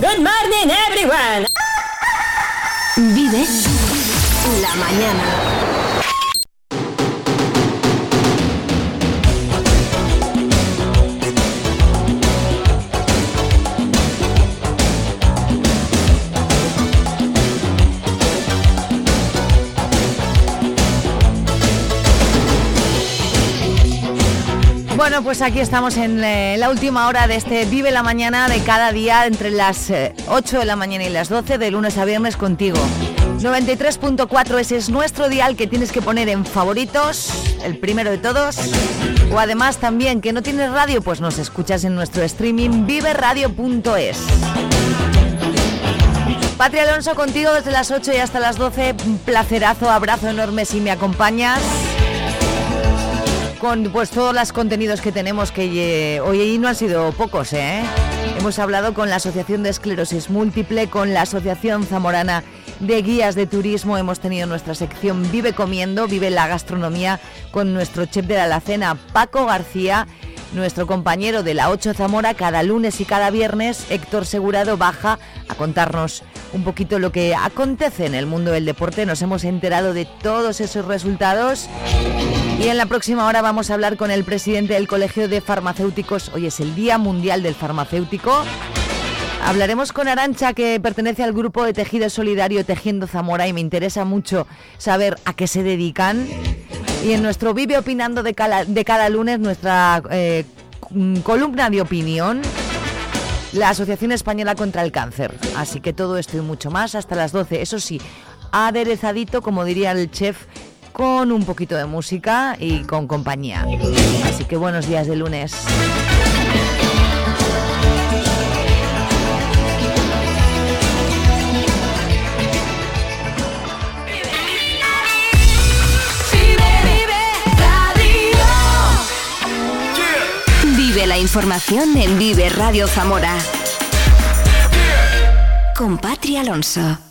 Good morning, everyone. Vive la mañana. Bueno, pues aquí estamos en eh, la última hora de este Vive la Mañana de cada día entre las 8 eh, de la mañana y las 12 de lunes a viernes contigo. 93.4 ese es nuestro dial que tienes que poner en favoritos, el primero de todos. O además también que no tienes radio, pues nos escuchas en nuestro streaming viveradio.es. Patria Alonso contigo desde las 8 y hasta las 12. Un placerazo, abrazo enorme si me acompañas con pues todos los contenidos que tenemos que eh, hoy no han sido pocos, ¿eh? Hemos hablado con la Asociación de Esclerosis Múltiple, con la Asociación Zamorana de Guías de Turismo, hemos tenido nuestra sección Vive Comiendo, Vive la Gastronomía con nuestro chef de la alacena Paco García nuestro compañero de la 8 Zamora, cada lunes y cada viernes, Héctor Segurado, baja a contarnos un poquito lo que acontece en el mundo del deporte. Nos hemos enterado de todos esos resultados. Y en la próxima hora vamos a hablar con el presidente del Colegio de Farmacéuticos. Hoy es el Día Mundial del Farmacéutico. Hablaremos con Arancha, que pertenece al grupo de tejido solidario Tejiendo Zamora, y me interesa mucho saber a qué se dedican. Y en nuestro Vive Opinando de cada, de cada lunes, nuestra eh, columna de opinión, la Asociación Española contra el Cáncer. Así que todo esto y mucho más hasta las 12. Eso sí, aderezadito, como diría el chef, con un poquito de música y con compañía. Así que buenos días de lunes. La información en Vive Radio Zamora. Con Patria Alonso.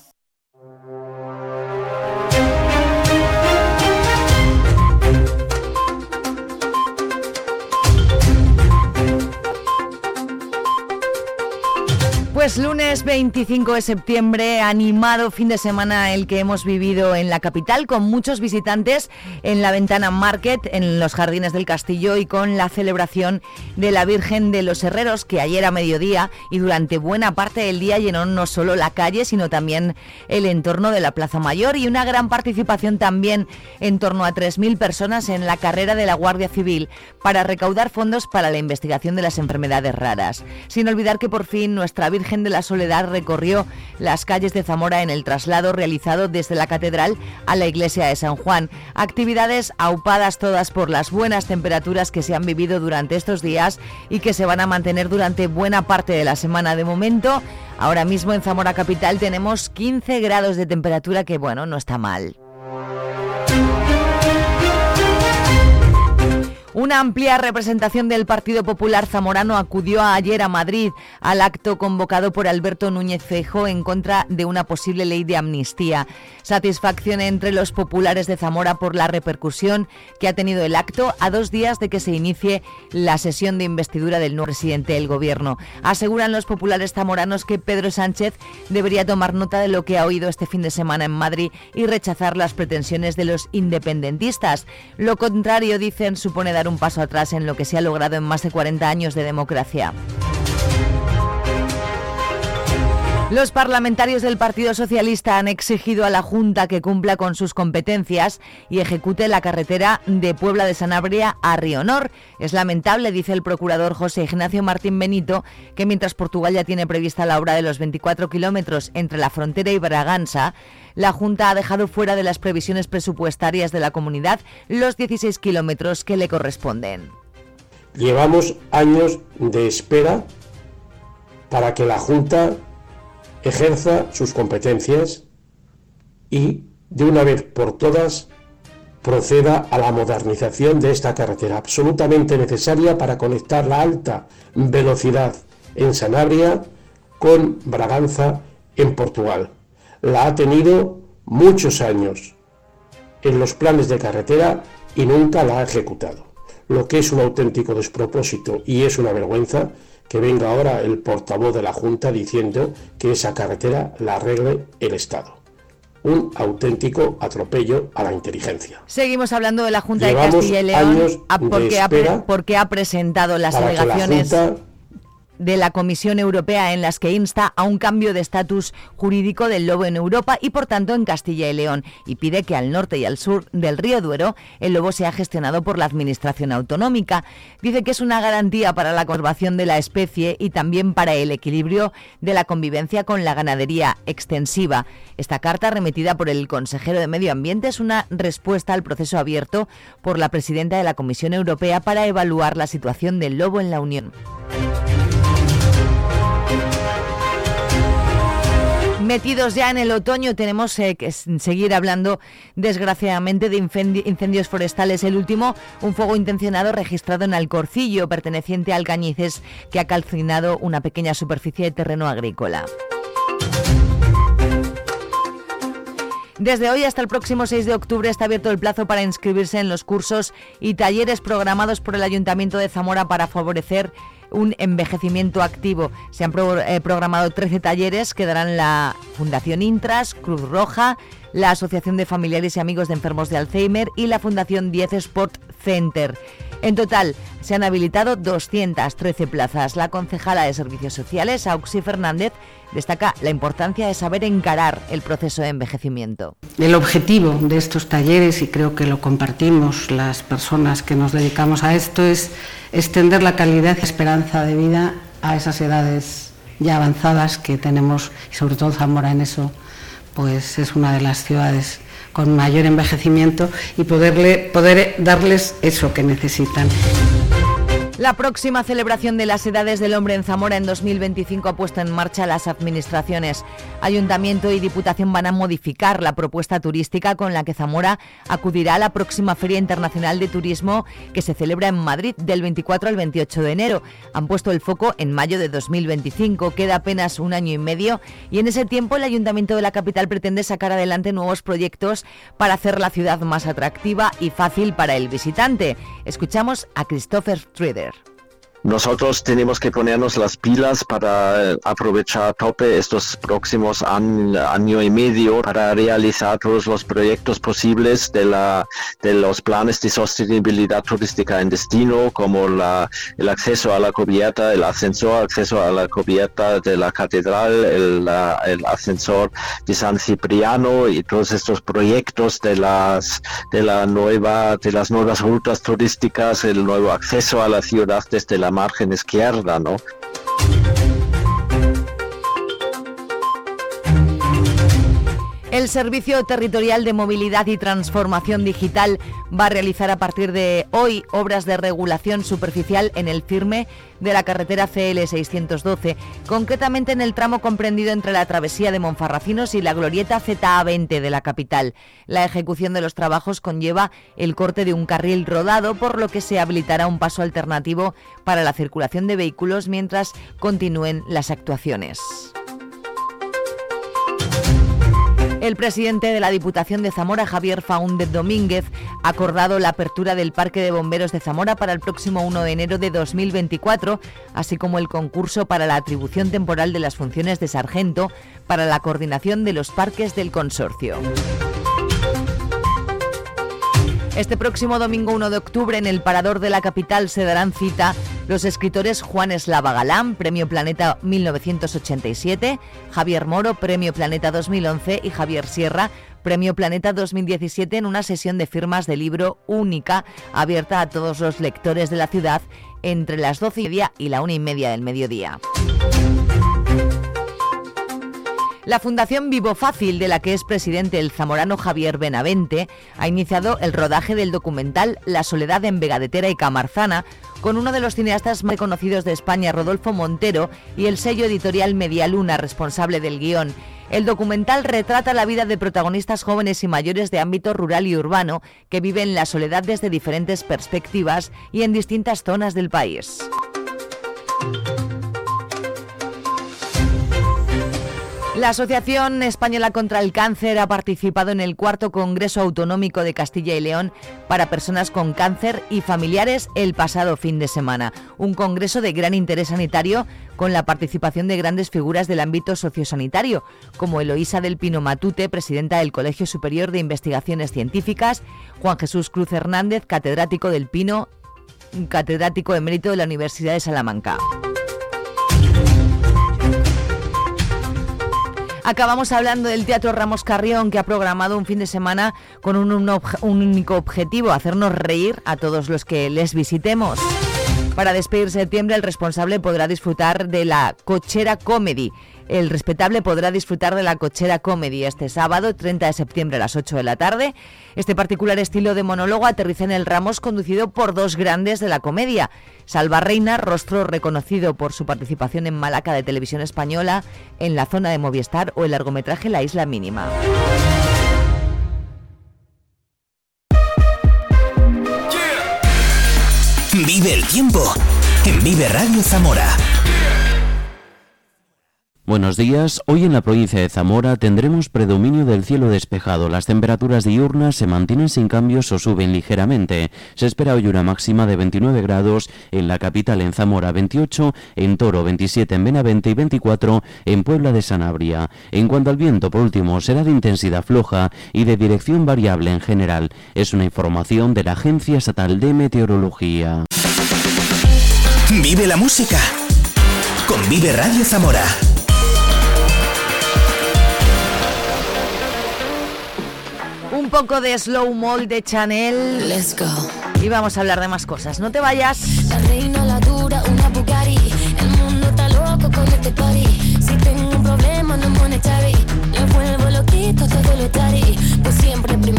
Pues lunes 25 de septiembre, animado fin de semana el que hemos vivido en la capital, con muchos visitantes en la Ventana Market, en los Jardines del Castillo y con la celebración de la Virgen de los Herreros, que ayer a mediodía y durante buena parte del día llenó no solo la calle, sino también el entorno de la Plaza Mayor y una gran participación también en torno a 3.000 personas en la carrera de la Guardia Civil para recaudar fondos para la investigación de las enfermedades raras. Sin olvidar que por fin nuestra Virgen de la Soledad recorrió las calles de Zamora en el traslado realizado desde la catedral a la iglesia de San Juan. Actividades aupadas todas por las buenas temperaturas que se han vivido durante estos días y que se van a mantener durante buena parte de la semana. De momento, ahora mismo en Zamora Capital tenemos 15 grados de temperatura que, bueno, no está mal. Una amplia representación del Partido Popular Zamorano acudió ayer a Madrid al acto convocado por Alberto Núñez Fejo en contra de una posible ley de amnistía. Satisfacción entre los populares de Zamora por la repercusión que ha tenido el acto a dos días de que se inicie la sesión de investidura del nuevo presidente del Gobierno. Aseguran los populares zamoranos que Pedro Sánchez debería tomar nota de lo que ha oído este fin de semana en Madrid y rechazar las pretensiones de los independentistas. Lo contrario, dicen, supone dar un paso atrás en lo que se ha logrado en más de 40 años de democracia. Los parlamentarios del Partido Socialista han exigido a la Junta que cumpla con sus competencias y ejecute la carretera de Puebla de Sanabria a Rionor. Es lamentable, dice el procurador José Ignacio Martín Benito, que mientras Portugal ya tiene prevista la obra de los 24 kilómetros entre la frontera y Braganza, la Junta ha dejado fuera de las previsiones presupuestarias de la comunidad los 16 kilómetros que le corresponden. Llevamos años de espera para que la Junta ejerza sus competencias y de una vez por todas proceda a la modernización de esta carretera absolutamente necesaria para conectar la alta velocidad en Sanabria con Braganza en Portugal. La ha tenido muchos años en los planes de carretera y nunca la ha ejecutado. Lo que es un auténtico despropósito y es una vergüenza que venga ahora el portavoz de la Junta diciendo que esa carretera la arregle el Estado un auténtico atropello a la inteligencia. Seguimos hablando de la Junta de Castilla y León porque, ha, porque ha presentado las alegaciones de la Comisión Europea en las que insta a un cambio de estatus jurídico del lobo en Europa y por tanto en Castilla y León y pide que al norte y al sur del río Duero el lobo sea gestionado por la Administración Autonómica. Dice que es una garantía para la conservación de la especie y también para el equilibrio de la convivencia con la ganadería extensiva. Esta carta remitida por el consejero de Medio Ambiente es una respuesta al proceso abierto por la presidenta de la Comisión Europea para evaluar la situación del lobo en la Unión. Metidos ya en el otoño, tenemos eh, que seguir hablando, desgraciadamente, de incendios forestales. El último, un fuego intencionado registrado en Alcorcillo, perteneciente al Cañices, que ha calcinado una pequeña superficie de terreno agrícola. Desde hoy hasta el próximo 6 de octubre está abierto el plazo para inscribirse en los cursos y talleres programados por el Ayuntamiento de Zamora para favorecer un envejecimiento activo. Se han eh, programado 13 talleres que darán la Fundación Intras, Cruz Roja, la Asociación de Familiares y Amigos de Enfermos de Alzheimer y la Fundación 10 Sport Center. En total, se han habilitado 213 plazas. La concejala de Servicios Sociales, Auxi Fernández, destaca la importancia de saber encarar el proceso de envejecimiento. El objetivo de estos talleres, y creo que lo compartimos las personas que nos dedicamos a esto, es extender la calidad y esperanza de vida a esas edades ya avanzadas que tenemos, y sobre todo Zamora en eso, pues es una de las ciudades con mayor envejecimiento y poderle, poder darles eso que necesitan. La próxima celebración de las Edades del Hombre en Zamora en 2025 ha puesto en marcha las administraciones. Ayuntamiento y Diputación van a modificar la propuesta turística con la que Zamora acudirá a la próxima Feria Internacional de Turismo que se celebra en Madrid del 24 al 28 de enero. Han puesto el foco en mayo de 2025, queda apenas un año y medio y en ese tiempo el Ayuntamiento de la capital pretende sacar adelante nuevos proyectos para hacer la ciudad más atractiva y fácil para el visitante. Escuchamos a Christopher Trader. Nosotros tenemos que ponernos las pilas para eh, aprovechar a tope estos próximos año y medio para realizar todos los proyectos posibles de, la, de los planes de sostenibilidad turística en destino, como la, el acceso a la cubierta, el ascensor, acceso a la cubierta de la catedral, el, el ascensor de San Cipriano y todos estos proyectos de las, de, la nueva, de las nuevas rutas turísticas, el nuevo acceso a la ciudad desde la margen izquierda, ¿no? El Servicio Territorial de Movilidad y Transformación Digital va a realizar a partir de hoy obras de regulación superficial en el firme de la carretera CL 612, concretamente en el tramo comprendido entre la travesía de Monfarracinos y la glorieta ZA20 de la capital. La ejecución de los trabajos conlleva el corte de un carril rodado, por lo que se habilitará un paso alternativo para la circulación de vehículos mientras continúen las actuaciones. El presidente de la Diputación de Zamora, Javier Faúndez Domínguez, ha acordado la apertura del Parque de Bomberos de Zamora para el próximo 1 de enero de 2024, así como el concurso para la atribución temporal de las funciones de sargento para la coordinación de los parques del consorcio. Este próximo domingo 1 de octubre en el Parador de la capital se darán cita los escritores Juan Eslava Galán, Premio Planeta 1987, Javier Moro, Premio Planeta 2011 y Javier Sierra, Premio Planeta 2017 en una sesión de firmas de libro única abierta a todos los lectores de la ciudad entre las 12 y media y la una y media del mediodía. La Fundación Vivo Fácil, de la que es presidente el zamorano Javier Benavente, ha iniciado el rodaje del documental La soledad en Vegadetera y Camarzana, con uno de los cineastas más conocidos de España, Rodolfo Montero, y el sello editorial Medialuna, responsable del guion. El documental retrata la vida de protagonistas jóvenes y mayores de ámbito rural y urbano que viven la soledad desde diferentes perspectivas y en distintas zonas del país. La Asociación Española contra el Cáncer ha participado en el cuarto Congreso Autonómico de Castilla y León para personas con cáncer y familiares el pasado fin de semana. Un congreso de gran interés sanitario con la participación de grandes figuras del ámbito sociosanitario, como Eloísa del Pino Matute, presidenta del Colegio Superior de Investigaciones Científicas, Juan Jesús Cruz Hernández, catedrático del Pino, catedrático emérito de la Universidad de Salamanca. Acabamos hablando del Teatro Ramos Carrión, que ha programado un fin de semana con un, único objetivo, hacernos reír a todos los que les visitemos. Para despedir septiembre, el responsable podrá disfrutar de la Cochera Comedy, el respetable podrá disfrutar de la Cochera Comedy este sábado, 30 de septiembre a las 8 de la tarde. Este particular estilo de monólogo aterriza en el Ramos conducido por dos grandes de la comedia. Salva Reina, rostro reconocido por su participación en Malaca de Televisión Española, en la zona de Movistar o el largometraje La Isla Mínima. Vive el tiempo en Vive Radio Zamora. Buenos días. Hoy en la provincia de Zamora tendremos predominio del cielo despejado. Las temperaturas diurnas se mantienen sin cambios o suben ligeramente. Se espera hoy una máxima de 29 grados en la capital en Zamora, 28 en Toro, 27 en Benavente y 24 en Puebla de Sanabria. En cuanto al viento, por último, será de intensidad floja y de dirección variable en general. Es una información de la Agencia Estatal de Meteorología. Vive la música con Vive Radio Zamora. Un poco de slow mo de Chanel. Let's go. Y vamos a hablar de más cosas. No te vayas. La reina, la dura, una Bugatti. El mundo está loco con este party. Si tengo un problema, no monetary. Le vuelvo loquito todo lo tari. Pues siempre primera,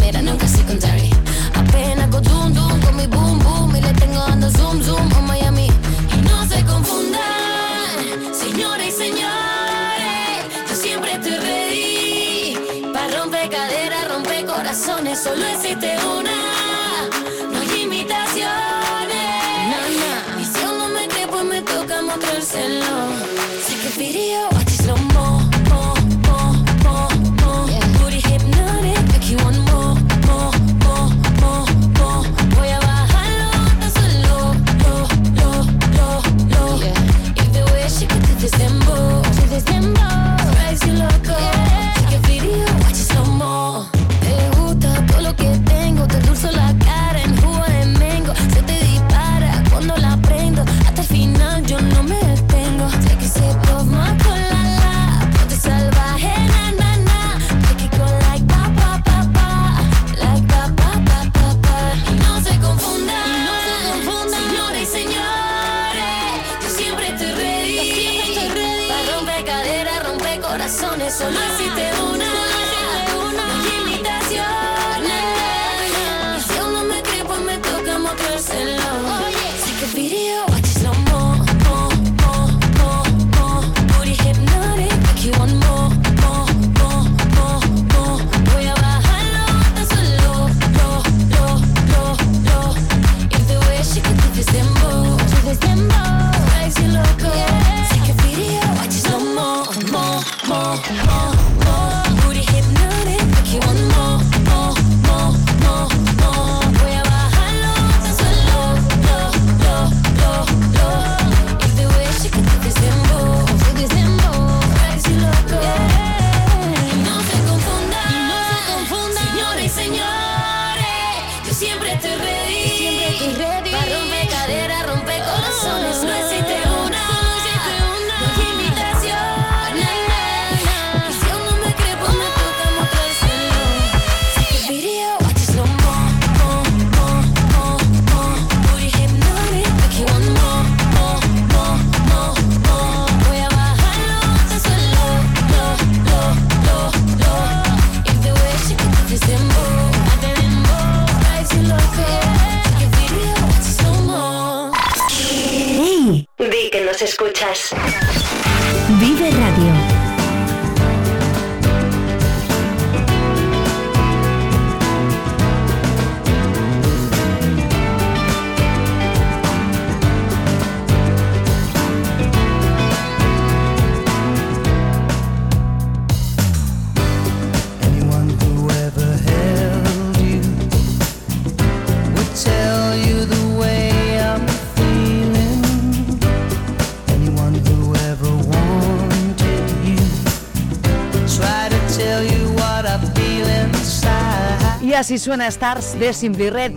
así suena Stars de Simply Red.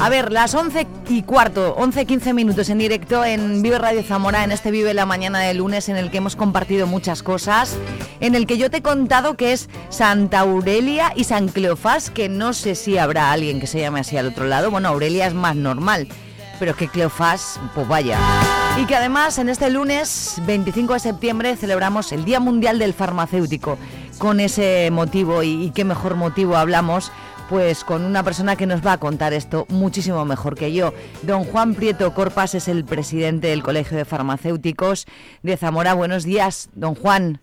A ver, las 11 y cuarto, 11, 15 minutos en directo en Vive Radio Zamora, en este Vive la Mañana de lunes, en el que hemos compartido muchas cosas, en el que yo te he contado que es Santa Aurelia y San Cleofás, que no sé si habrá alguien que se llame así al otro lado. Bueno, Aurelia es más normal, pero que Cleofás, pues vaya. Y que además en este lunes 25 de septiembre celebramos el Día Mundial del Farmacéutico. Con ese motivo, y, y qué mejor motivo hablamos, pues con una persona que nos va a contar esto muchísimo mejor que yo. Don Juan Prieto Corpas es el presidente del Colegio de Farmacéuticos de Zamora. Buenos días, don Juan.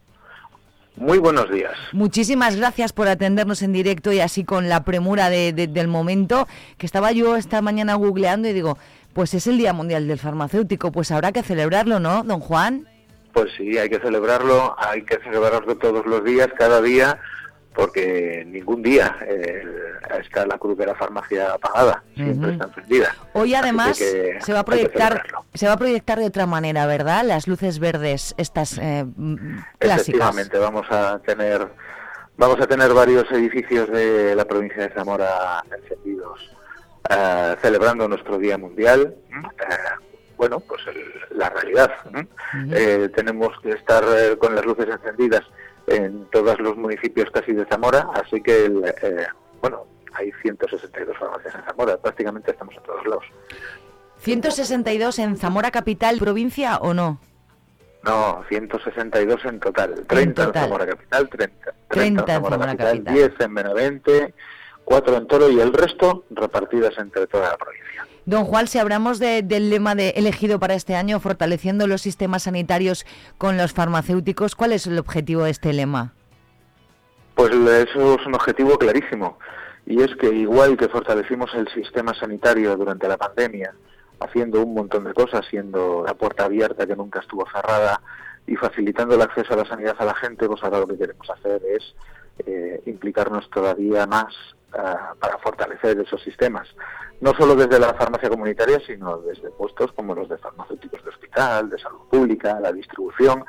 Muy buenos días. Muchísimas gracias por atendernos en directo y así con la premura de- de- del momento, que estaba yo esta mañana googleando y digo, pues es el Día Mundial del Farmacéutico, pues habrá que celebrarlo, ¿no, don Juan? Pues sí, hay que celebrarlo, hay que celebrarlo todos los días, cada día, porque ningún día eh, está la cruz de la farmacia apagada, siempre Ujú. está encendida. Hoy además que se va a proyectar se va a proyectar de otra manera, ¿verdad? Las luces verdes, estas eh, mm, clásicas. Efectivamente, vamos a tener vamos a tener varios edificios de la provincia de Zamora encendidos, eh, celebrando nuestro Día Mundial. Eh, bueno, pues el- la realidad. ¿eh? Eh, tenemos que estar con las luces encendidas en todos los municipios casi de Zamora, así que, el, eh, bueno, hay 162 farmacias en Zamora, prácticamente estamos en todos lados. 162 en Zamora capital, provincia o no? No, 162 en total. 30 en, total. Zamora Capital, 30, 30 en en Zamora, Zamora Capital, Capital. 10 en Benavente, 4 en Toro y el resto repartidas entre toda la provincia. Don Juan, si hablamos de- del lema de elegido para este año, fortaleciendo los sistemas sanitarios con los farmacéuticos, ¿cuál es el objetivo de este lema? Pues eso es un objetivo clarísimo. Y es que igual que fortalecimos el sistema sanitario durante la pandemia, haciendo un montón de cosas, siendo la puerta abierta que nunca estuvo cerrada y facilitando el acceso a la sanidad a la gente, pues ahora lo que queremos hacer es eh, implicarnos todavía más para fortalecer esos sistemas. No solo desde la farmacia comunitaria, sino desde puestos como los de farmacéuticos de hospital, de salud pública, la distribución,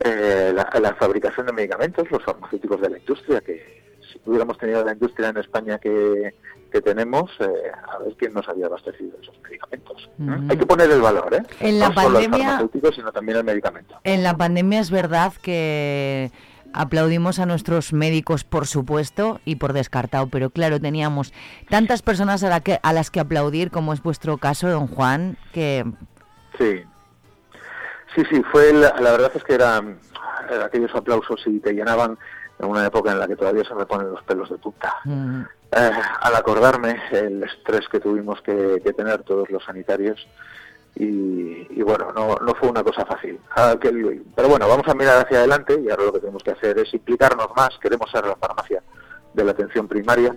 eh, la, la fabricación de medicamentos, los farmacéuticos de la industria, que si hubiéramos tenido la industria en España que, que tenemos, eh, a ver quién nos había abastecido esos medicamentos. ¿eh? Ujú. Hay que poner el valor, ¿eh? En la no solo el pandemia- farmacéutico, sino también el medicamento. En la pandemia es verdad que aplaudimos a nuestros médicos, por supuesto, y por descartado, pero claro, teníamos tantas personas a, la que, a las que aplaudir, como es vuestro caso, don Juan, que Sí. Sí, sí, fue la, la verdad es que eran eh, aquellos aplausos y te llenaban en una época en la que todavía se me ponen los pelos de punta. mm, Eh, al acordarme el estrés que tuvimos que, que tener todos los sanitarios y, y bueno, no, no fue una cosa fácil. Pero bueno, vamos a mirar hacia adelante y ahora lo que tenemos que hacer es implicarnos más, queremos ser la farmacia de la atención primaria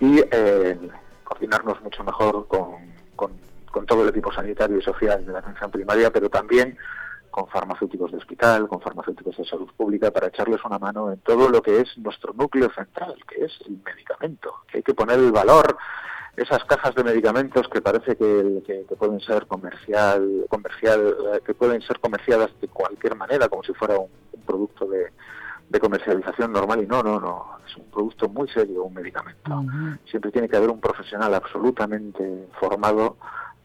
y eh, coordinarnos mucho mejor con, con, con todo el equipo sanitario y social de la atención primaria, pero también con farmacéuticos de hospital, con farmacéuticos de salud pública, para echarles una mano en todo lo que es nuestro núcleo central, que es el medicamento. Que hay que poner el valor, esas cajas de medicamentos que parece que, que- que pueden ser comercial, comercial, eh, que pueden ser comerciadas de cualquier manera, como si fuera un, un producto de, de comercialización normal y no, no, no, es un producto muy serio, un medicamento. Siempre tiene que haber un profesional absolutamente formado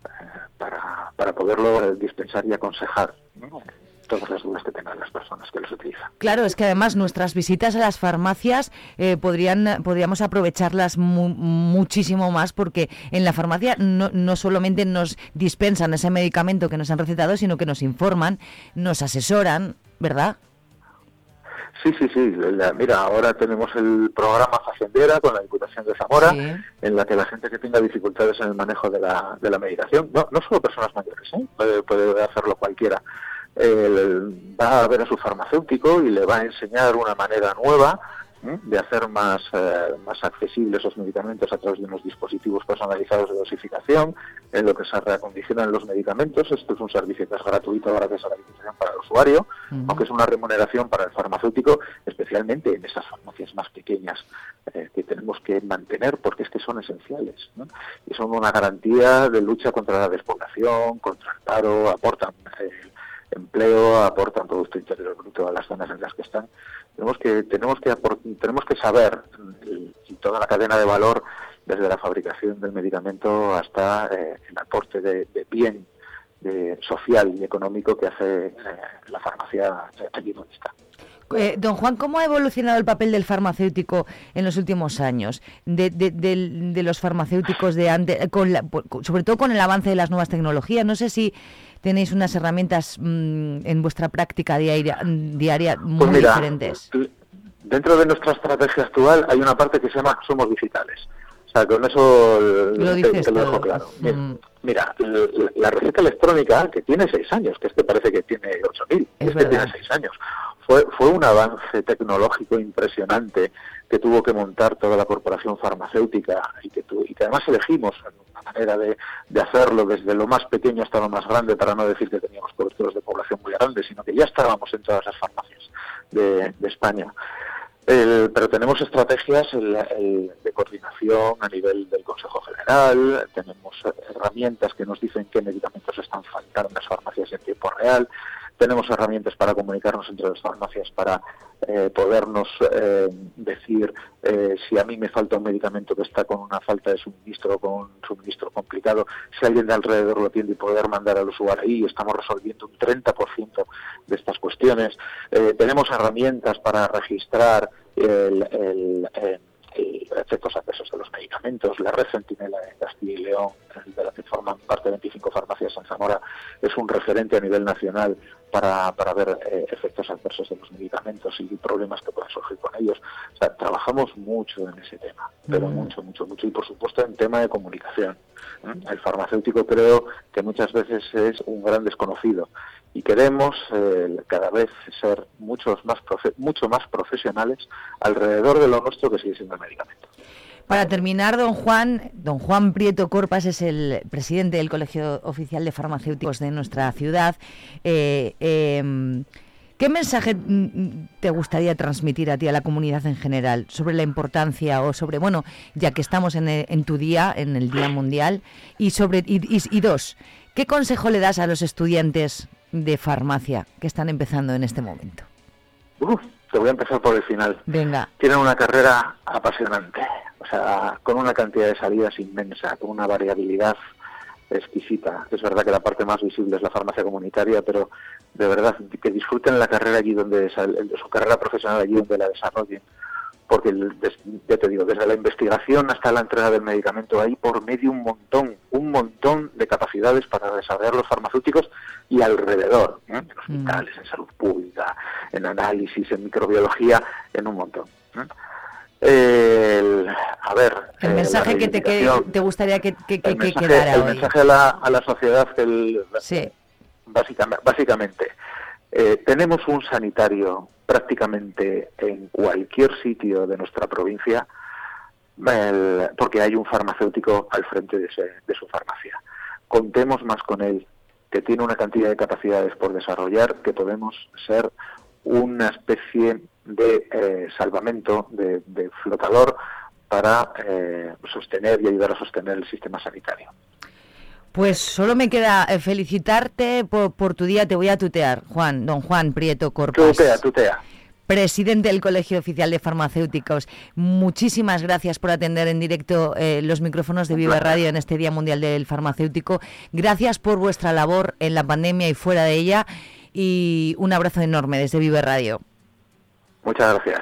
eh, para, para poderlo eh, dispensar y aconsejar ¿no? Todas las dudas que tengan las personas que los utilizan. Claro, es que además nuestras visitas a las farmacias eh, podrían, podríamos aprovecharlas mu- muchísimo más porque en la farmacia no, no solamente nos dispensan ese medicamento que nos han recetado, sino que nos informan, nos asesoran, ¿verdad? Sí, sí, sí. la- mira, ahora tenemos el programa Facendera con la Diputación de Zamora, Sí. en la que la gente que tenga dificultades en el manejo de la, de la medicación, no, no solo personas mayores, ¿eh? puede, puede hacerlo cualquiera, va a ver a su farmacéutico y le va a enseñar una manera nueva ¿eh? de hacer más, eh, más accesibles esos medicamentos a través de unos dispositivos personalizados de dosificación, en lo que se reacondicionan los medicamentos. Esto es un servicio que es gratuito gracias a la Diputación para el usuario, aunque es una remuneración para el farmacéutico, especialmente en esas farmacias más pequeñas eh, que tenemos que mantener porque es que son esenciales ¿no? y son una garantía de lucha contra la despoblación, contra el paro, aportan eh, empleo, aportan Producto Interior Bruto a las zonas en las que están. Tenemos que tenemos que tenemos que saber y toda la cadena de valor desde la fabricación del medicamento hasta eh, el aporte de, bien social y económico que hace eh, la farmacia allí donde está. Eh, don Juan, ¿cómo ha evolucionado el papel del farmacéutico en los últimos años? De, los farmacéuticos de antes, sobre todo con el avance de las nuevas tecnologías. No sé si tenéis unas herramientas mm, en vuestra práctica diaria, diaria muy pues diferentes. Dentro de nuestra estrategia actual hay una parte que se llama Somos Digitales. O sea, con eso lo te, lo dejo claro. Mm. Mira, la, receta electrónica, que tiene seis años, que este parece que tiene 8.000, este tiene seis años, fue, fue un avance tecnológico impresionante que tuvo que montar toda la corporación farmacéutica y que, y que además elegimos una manera de, hacerlo desde lo más pequeño hasta lo más grande, para no decir que teníamos coberturas de población muy grandes, sino que ya estábamos en todas las farmacias de España. Pero tenemos estrategias de coordinación a nivel del Consejo General, tenemos herramientas que nos dicen qué medicamentos están faltando en las farmacias en tiempo real, tenemos herramientas para comunicarnos entre las farmacias para eh, podernos eh, decir eh, si a mí me falta un medicamento que está con una falta de suministro o con un suministro complicado, si alguien de alrededor lo tiene y poder mandar al usuario ahí. Estamos resolviendo un 30% de estas cuestiones. tenemos herramientas para registrar el efectos adversos de los medicamentos. La red Centinela de Castilla y León, de la que forman parte de 25 farmacias en Zamora, es un referente a nivel nacional para, para ver eh, efectos adversos de los medicamentos y problemas que pueden surgir con ellos. O sea, trabajamos mucho en ese tema, pero mm. mucho, mucho, mucho. Y por supuesto en tema de comunicación. El farmacéutico creo que muchas veces es un gran desconocido y queremos eh, cada vez ser muchos más mucho más profesionales alrededor de lo nuestro que sigue siendo el medicamento. Para terminar, don Juan, don Juan Prieto Corpas es el presidente del Colegio Oficial de Farmacéuticos de nuestra ciudad. Eh, em, ¿Qué mensaje mm, te gustaría transmitir a ti, a la comunidad en general, sobre la importancia o sobre, bueno, ya que estamos en, en tu día, en el Día Mundial, y sobre, y, dos, ¿qué consejo le das a los estudiantes de farmacia que están empezando en este momento? te voy a empezar por el final. Venga. Tienen una carrera apasionante, o sea, con una cantidad de salidas inmensa, con una variabilidad exquisita. Es verdad que la parte más visible es la farmacia comunitaria, pero de verdad que disfruten la carrera allí donde su carrera profesional allí donde la desarrollen porque ya te digo, desde la investigación hasta la entrega del medicamento hay por medio un montón, un montón de capacidades para desarrollar los farmacéuticos y alrededor, ¿eh? en mm. hospitales, en salud pública, en análisis, en microbiología, en un montón. ¿eh? a ver. El eh, mensaje que te, te gustaría que, que, el mensaje, quedara El mensaje a la, a la sociedad, el, sí. básicamente, básicamente tenemos un sanitario prácticamente en cualquier sitio de nuestra provincia porque hay un farmacéutico al frente de, su farmacia. Contemos más con él, que tiene una cantidad de capacidades por desarrollar, que podemos ser una especie de eh, salvamento, de, flotador para eh, sostener y ayudar a sostener el sistema sanitario. Pues solo me queda eh, felicitarte por, tu día. Te voy a tutear, Juan, don Juan Prieto Corpas. Tutea, tutea. Presidente del Colegio Oficial de Farmacéuticos, muchísimas gracias por atender en directo eh, los micrófonos de Viva Radio en este Día Mundial del Farmacéutico. Gracias por vuestra labor en la pandemia y fuera de ella. Y un abrazo enorme desde Viva Radio. Muchas gracias.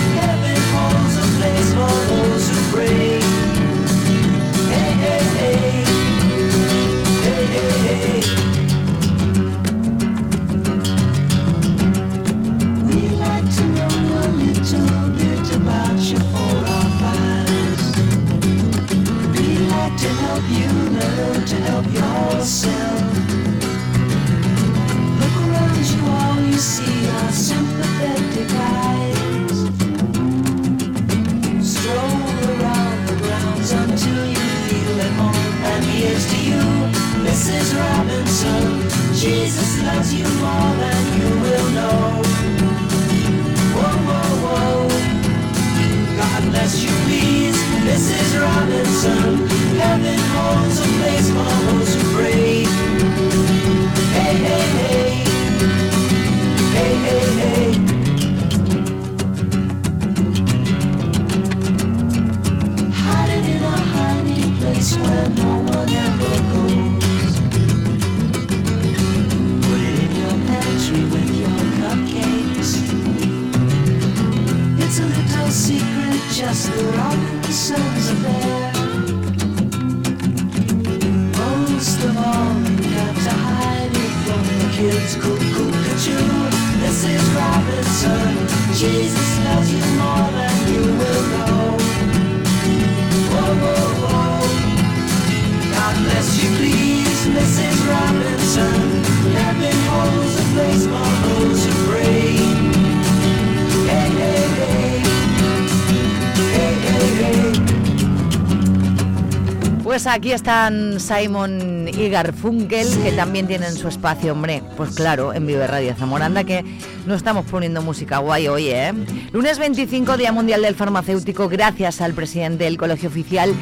aquí están Simon y Garfunkel, que también tienen su espacio, hombre. Pues claro, en Vive Radio Zamoranda, que no estamos poniendo música guay hoy, ¿eh? Lunes 25, Día Mundial del Farmacéutico, gracias al presidente del Colegio Oficial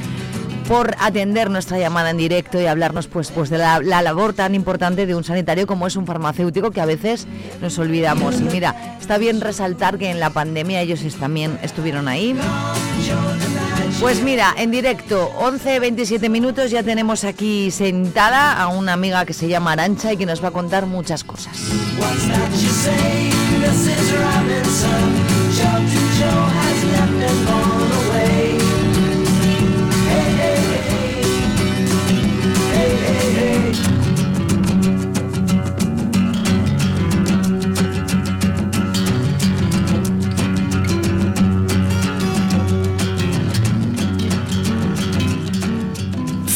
por atender nuestra llamada en directo y hablarnos pues, pues de la, la labor tan importante de un sanitario como es un farmacéutico que a veces nos olvidamos. Y mira, está bien resaltar que en la pandemia ellos también estuvieron ahí. Pues mira, en directo, 11, 27 minutos, ya tenemos aquí sentada a una amiga que se llama Arancha y que nos va a contar muchas cosas.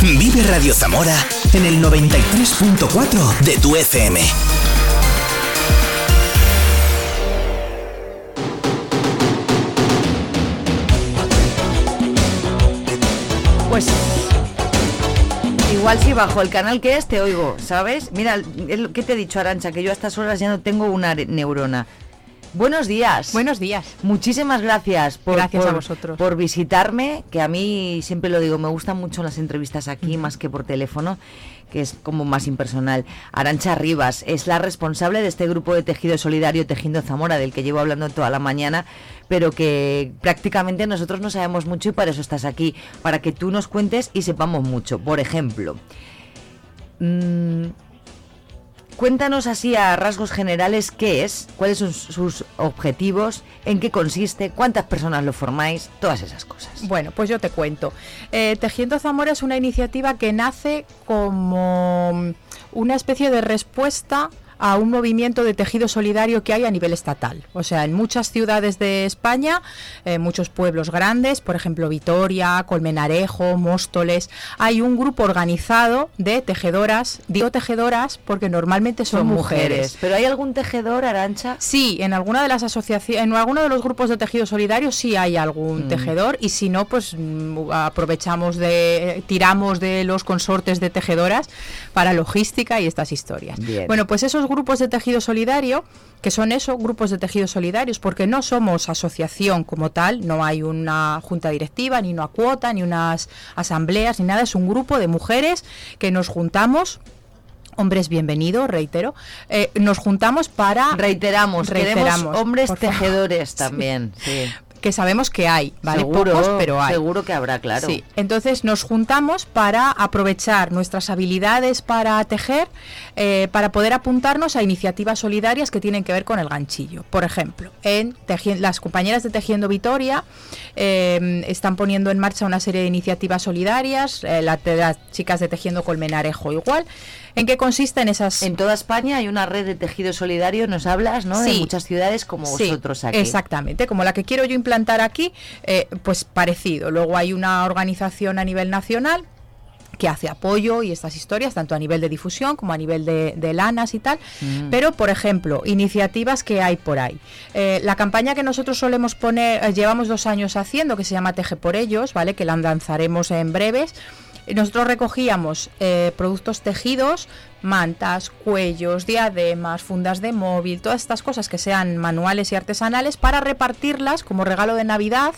Vive Radio Zamora en el 93.4 de tu FM. Pues igual si bajo el canal que es te oigo, ¿sabes? Mira, que te he dicho Arancha, que yo a estas horas ya no tengo una neurona. Buenos días. Buenos días. Muchísimas gracias por, Gracias a vosotros. por visitarme, que a mí siempre lo digo, me gustan mucho las entrevistas aquí más que por teléfono, que es como más impersonal. Arancha Rivas es la responsable de este grupo de tejido solidario Tejiendo Zamora, del que llevo hablando toda la mañana, pero que prácticamente nosotros no sabemos mucho y para eso estás aquí, para que tú nos cuentes y sepamos mucho. Por ejemplo, mm, Cuéntanos así a rasgos generales qué es, cuáles son sus objetivos, en qué consiste, cuántas personas lo formáis, todas esas cosas. Bueno, pues yo te cuento. Eh, Tejiendo Zamora es una iniciativa que nace como una especie de respuesta a un movimiento de tejido solidario que hay a nivel estatal. O sea, en muchas ciudades de España, eh, muchos pueblos grandes, por ejemplo Vitoria, Colmenarejo, Móstoles, hay un grupo organizado de tejedoras. Digo tejedoras porque normalmente son, mujeres. ¿Pero hay algún tejedor, Arancha? Sí, en alguna de las asociaciones, en alguno de los grupos de tejido solidario sí hay algún Mm. tejedor y si no, pues mm, aprovechamos de, tiramos de los consortes de tejedoras para logística y estas historias. Bien. Bueno, pues esos grupos de tejido solidario, que son eso, grupos de tejido solidarios, porque no somos asociación como tal, no hay una junta directiva, ni una cuota, ni unas asambleas, ni nada, es un grupo de mujeres que nos juntamos hombres bienvenidos, reitero, eh, nos juntamos para... Reiteramos, queremos hombres favor. tejedores Sí. también. sí. Que sabemos que hay, ¿vale? Seguro, Pocos, pero hay. seguro que habrá, claro. Sí, entonces nos juntamos para aprovechar nuestras habilidades para tejer, eh, para poder apuntarnos a iniciativas solidarias que tienen que ver con el ganchillo. Por ejemplo, en las compañeras de Tejiendo Vitoria eh, están poniendo en marcha una serie de iniciativas solidarias, eh, la- las chicas de Tejiendo Colmenarejo igual. ¿En qué consisten esas? En toda España hay una red de tejido solidario, nos hablas, ¿no? De Sí. muchas ciudades como Sí, vosotros aquí. Exactamente, como la que quiero yo implantar aquí, eh, pues parecido. Luego hay una organización a nivel nacional que hace apoyo y estas historias, tanto a nivel de difusión como a nivel de, de lanas y tal. Mm. Pero, por ejemplo, iniciativas que hay por ahí. Eh, la campaña que nosotros solemos poner, eh, llevamos dos años haciendo, que se llama Teje por ellos, ¿vale? Que la lanzaremos en breves. Eh, Nosotros recogíamos eh, productos tejidos, mantas, cuellos, diademas, fundas de móvil, todas estas cosas que sean manuales y artesanales para repartirlas como regalo de Navidad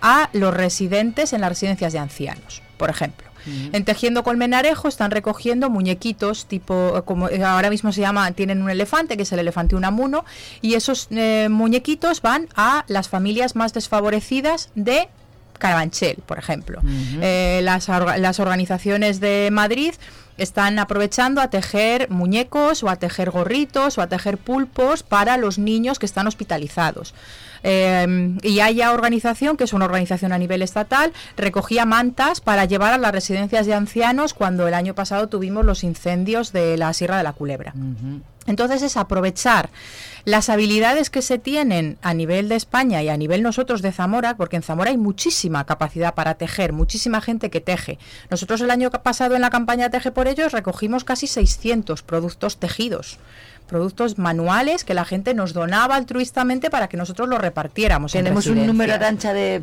a los residentes en las residencias de ancianos, por ejemplo. En Tejiendo Colmenarejo están recogiendo muñequitos tipo, como eh, ahora mismo se llama, tienen un elefante, que es el elefante Unamuno, y esos eh, muñequitos van a las familias más desfavorecidas de Carabanchel, por ejemplo. Eh, las, las organizaciones de Madrid están aprovechando a tejer muñecos o a tejer gorritos o a tejer pulpos para los niños que están hospitalizados. Eh, y hay ya organización, que es una organización a nivel estatal, recogía mantas para llevar a las residencias de ancianos cuando el año pasado tuvimos los incendios de la Sierra de la Culebra. Entonces es aprovechar las habilidades que se tienen a nivel de España y a nivel nosotros de Zamora, porque en Zamora hay muchísima capacidad para tejer, muchísima gente que teje. Nosotros el año pasado en la campaña Teje por ellos recogimos casi 600 productos tejidos. Productos manuales que la gente nos donaba altruistamente para que nosotros los repartiéramos. en ¿Tenemos un número residencias. arancha de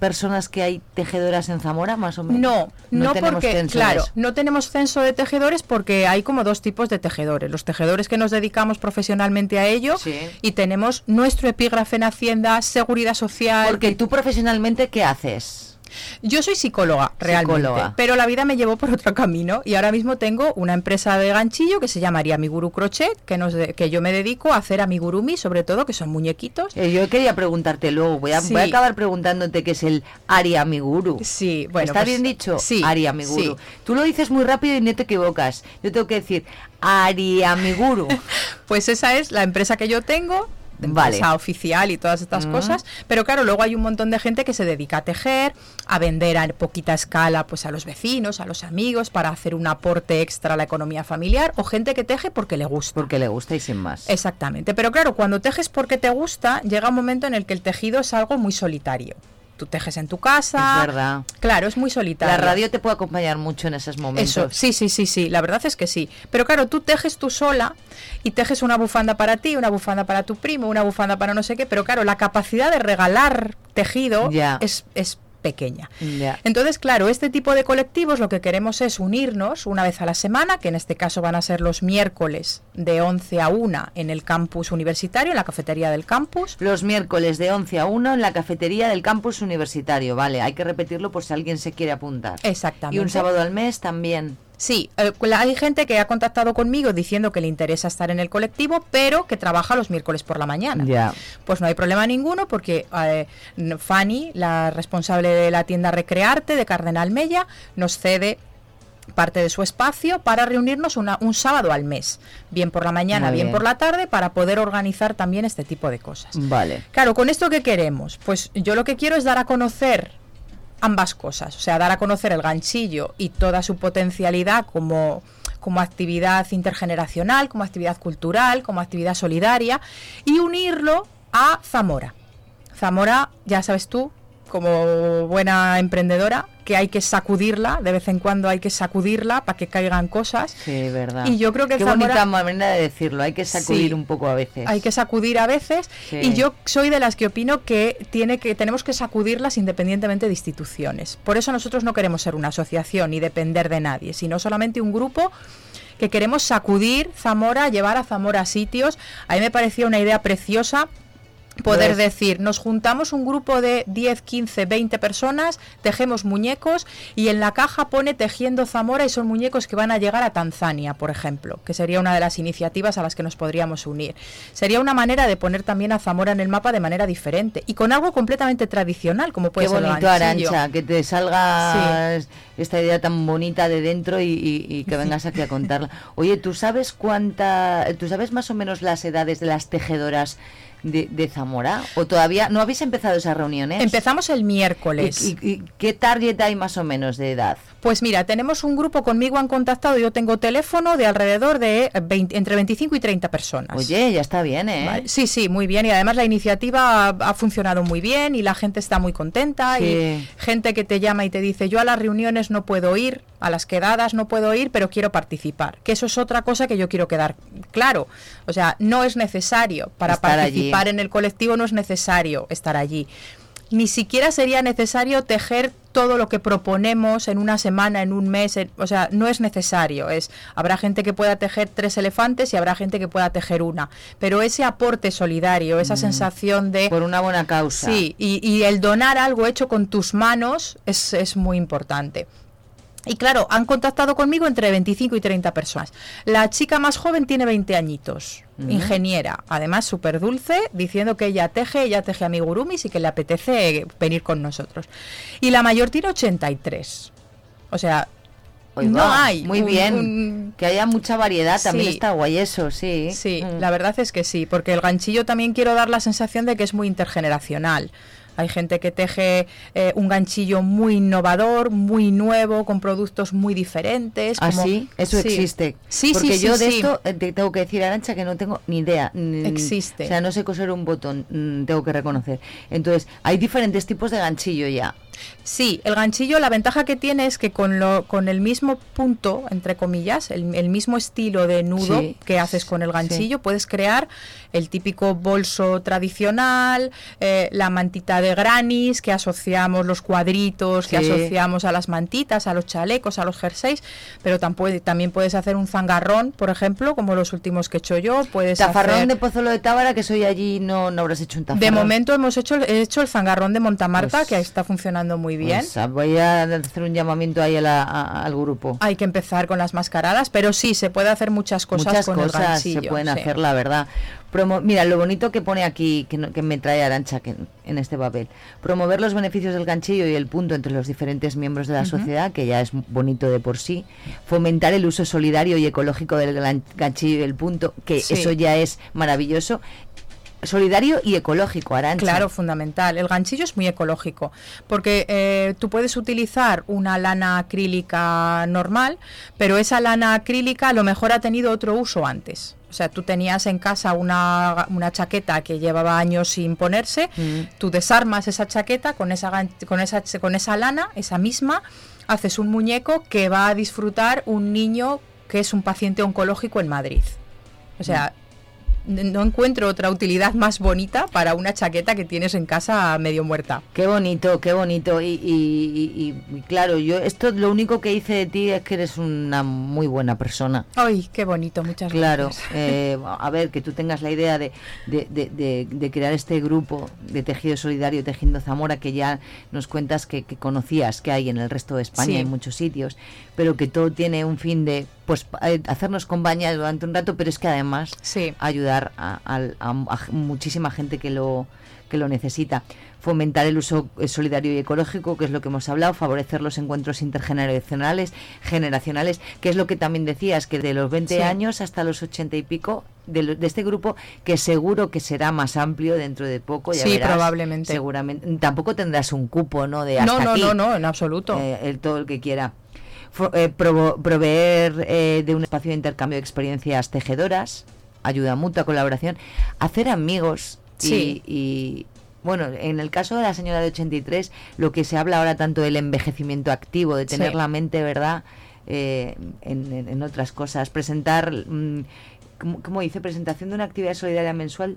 personas que hay tejedoras en Zamora, más o menos? No, no, tenemos porque, claro, no tenemos censo de tejedores porque hay como dos tipos de tejedores. Los tejedores que nos dedicamos profesionalmente a ello y tenemos nuestro epígrafe en Hacienda, Seguridad Social. Porque tú profesionalmente, ¿qué haces? Yo soy psicóloga, realmente, Psicóloga. pero la vida me llevó por otro camino y ahora mismo tengo una empresa de ganchillo que se llamaría Amiguru Crochet, que, nos de- que yo me dedico a hacer amigurumi, sobre todo, que son muñequitos. Eh, yo quería preguntarte luego, voy a, Sí. voy a acabar preguntándote qué es el Ari Amiguru. Sí, bueno, ¿Está pues, bien dicho? sí, Ari Amiguru. sí. Tú lo dices muy rápido y no te equivocas. Yo tengo que decir Ari Amiguru. Pues esa es la empresa que yo tengo, de Vale. empresa oficial y todas estas Mm. cosas, pero claro, luego hay un montón de gente que se dedica a tejer, a vender a poquita escala pues a los vecinos, a los amigos, para hacer un aporte extra a la economía familiar, o gente que teje porque le gusta. Porque le gusta y sin más. Exactamente, pero claro, cuando tejes porque te gusta, llega un momento en el que el tejido es algo muy solitario. Tú tejes en tu casa. Es verdad. Claro, es muy solitario. La radio te puede acompañar mucho en esos momentos. Eso, sí, sí, sí, sí, la verdad es que sí. Pero claro, tú tejes tú sola y tejes una bufanda para ti, una bufanda para tu primo, una bufanda para no sé qué, pero claro, la capacidad de regalar tejido Ya. es, es pequeña. Entonces, claro, este tipo de colectivos lo que queremos es unirnos una vez a la semana, que en este caso van a ser los miércoles de 11 a 1 en el campus universitario, en la cafetería del campus. Los miércoles de 11 a 1 en la cafetería del campus universitario. Vale, hay que repetirlo por si alguien se quiere apuntar. Exactamente. Y un sábado al mes también. Sí, eh, hay gente que ha contactado conmigo diciendo que le interesa estar en el colectivo, pero que trabaja los miércoles por la mañana. Pues no hay problema ninguno porque eh, Fanny, la responsable de la tienda Recrearte de Cardenal Mella, nos cede parte de su espacio para reunirnos una- un sábado al mes, bien por la mañana, bien, bien. por la tarde, para poder organizar también este tipo de cosas. Vale. Claro, ¿con esto qué queremos? Pues yo lo que quiero es dar a conocer ambas cosas, o sea, dar a conocer el ganchillo y toda su potencialidad como, como actividad intergeneracional, como actividad cultural, como actividad solidaria y unirlo a Zamora. Zamora, ya sabes tú, como buena emprendedora, que hay que sacudirla, de vez en cuando hay que sacudirla para que caigan cosas. Sí, verdad. Y yo creo que Qué Zamora- bonita manera de decirlo. Hay que sacudir Sí. un poco a veces. Hay que sacudir a veces Sí. y yo soy de las que opino que tiene que tenemos que sacudirlas independientemente de instituciones. Por eso nosotros no queremos ser una asociación ni depender de nadie, sino solamente un grupo que queremos sacudir Zamora, llevar a Zamora a sitios. A mí me parecía una idea preciosa poder Pues- decir, nos juntamos un grupo de 10, 15, 20 personas, tejemos muñecos y en la caja pone tejiendo Zamora y son muñecos que van a llegar a Tanzania, por ejemplo, que sería una de las iniciativas a las que nos podríamos unir. Sería una manera de poner también a Zamora en el mapa de manera diferente y con algo completamente tradicional, como puede Qué ser bonito. Arancha, que te salga esta idea tan bonita de dentro y, y- y que vengas aquí a contarla. Oye, ¿tú sabes cuánta, tú sabes más o menos las edades de las tejedoras de, de Zamora? ¿O todavía no habéis empezado esas reuniones? Empezamos el miércoles. ¿Y, y- y qué target hay más o menos de edad? Pues mira, tenemos un grupo conmigo han contactado, yo tengo teléfono de alrededor de 20 entre 25 y 30 personas. Oye, ya está bien, ¿eh? Vale, Sí, sí, muy bien. Y además la iniciativa ha, ha funcionado muy bien y la gente está muy contenta. Sí. Y gente que te llama y te dice, yo a las reuniones no puedo ir, a las quedadas no puedo ir, pero quiero participar. Que eso es otra cosa que yo quiero quedar claro. O sea, no es necesario para Estar allí. participar en el colectivo, no es necesario estar allí. Ni siquiera sería necesario tejer todo lo que proponemos en una semana, en un mes, en- o sea, no es necesario. Es habrá gente que pueda tejer tres elefantes y habrá gente que pueda tejer una, pero ese aporte solidario, esa sensación de Mm. por una buena causa. Sí, y, y el donar algo hecho con tus manos es, es muy importante. Y claro, han contactado conmigo entre 25 y 30 personas. La chica más joven tiene 20 añitos, ingeniera, además súper dulce, diciendo que ella teje, ella teje amigurumis y que le apetece venir con nosotros. Y la mayor tiene 83. O sea, Oiga, no hay. Muy un- bien. un- Que haya mucha variedad, también Sí. está guay eso, sí. Sí, Mm. la verdad es que sí, porque el ganchillo también quiero dar la sensación de que es muy intergeneracional. Hay gente que teje eh, un ganchillo muy innovador, muy nuevo, con productos muy diferentes. ¿Ah, como- sí? Eso Sí. existe. Sí, Porque sí, yo de esto eh, te tengo que decir, Arancha, que no tengo ni idea. Mm, Existe. O sea, no sé coser un botón, mm, tengo que reconocer. Entonces, hay diferentes tipos de ganchillo ya. Sí, el ganchillo, la ventaja que tiene es que con, lo, con el mismo punto, entre comillas, el, el mismo estilo de nudo Sí, que haces con el ganchillo, puedes crear el típico bolso tradicional, eh, la mantita de granis, que asociamos los cuadritos, que Sí. asociamos a las mantitas, a los chalecos, a los jerseys, pero tampoco, también puedes hacer un zangarrón, por ejemplo, como los últimos que he hecho yo. Puedes Tafarrón hacer- de Pozuelo de Tábara, que soy allí, no, no habrás hecho un tafarrón. de momento hemos hecho, he hecho el zangarrón de Montamarta, Pues- que está funcionando muy bien. Pues, ah, voy a hacer un llamamiento ahí a la- a- al grupo. Hay que empezar con las mascaradas, pero sí, se puede hacer muchas cosas Muchas con el cosas se ganchillo, pueden sí. hacer, la verdad. Promo- Mira, lo bonito que pone aquí, que, no- que me trae Arancha que, en este papel. Promover los beneficios del ganchillo y el punto entre los diferentes miembros de la Ujú. sociedad, que ya es bonito de por sí. Fomentar el uso solidario y ecológico del ganchillo y el punto, que Sí. eso ya es maravilloso. Solidario y ecológico, Arancha. Claro, fundamental. El ganchillo es muy ecológico porque eh, tú puedes utilizar una lana acrílica normal, pero esa lana acrílica a lo mejor ha tenido otro uso antes. O sea, tú tenías en casa una, una chaqueta que llevaba años sin ponerse, Mm. tú desarmas esa chaqueta con esa, con esa, con esa lana, esa misma, haces un muñeco que va a disfrutar un niño que es un paciente oncológico en Madrid. O sea, no encuentro otra utilidad más bonita para una chaqueta que tienes en casa medio muerta. Qué bonito, qué bonito. Y, y- y- y- y claro, yo esto lo único que hice de ti es que eres una muy buena persona. Ay, qué bonito, muchas Claro, gracias. eh, a ver, que tú tengas la idea de, de- de- de- de crear este grupo de tejido solidario Tejiendo Zamora, que ya nos cuentas que, que conocías que hay en el resto de España, Sí. en muchos sitios, pero que todo tiene un fin de pues eh, hacernos compañía durante un rato, pero es que además ayudar a, a- a muchísima gente que lo que lo necesita. Fomentar el uso eh, solidario y ecológico, que es lo que hemos hablado, favorecer los encuentros intergeneracionales, generacionales, que es lo que también decías, que de los 20 Sí. años hasta los 80 y pico de, lo- de este grupo, que seguro que será más amplio dentro de poco. Ya Sí, verás, probablemente. Seguramente. Tampoco tendrás un cupo, ¿no? De No, hasta no, aquí. no, no, en absoluto. Eh, el, todo el que quiera. Eh, proveer eh, de un espacio de intercambio de experiencias tejedoras, ayuda mutua, colaboración, hacer amigos y- Sí. y, bueno, en el caso de la señora de 83, lo que se habla ahora tanto del envejecimiento activo, de tener Sí. la mente, ¿verdad? Eh, en, en- en otras cosas, presentar, mm, ¿cómo, cómo dice? Presentación de una actividad solidaria mensual.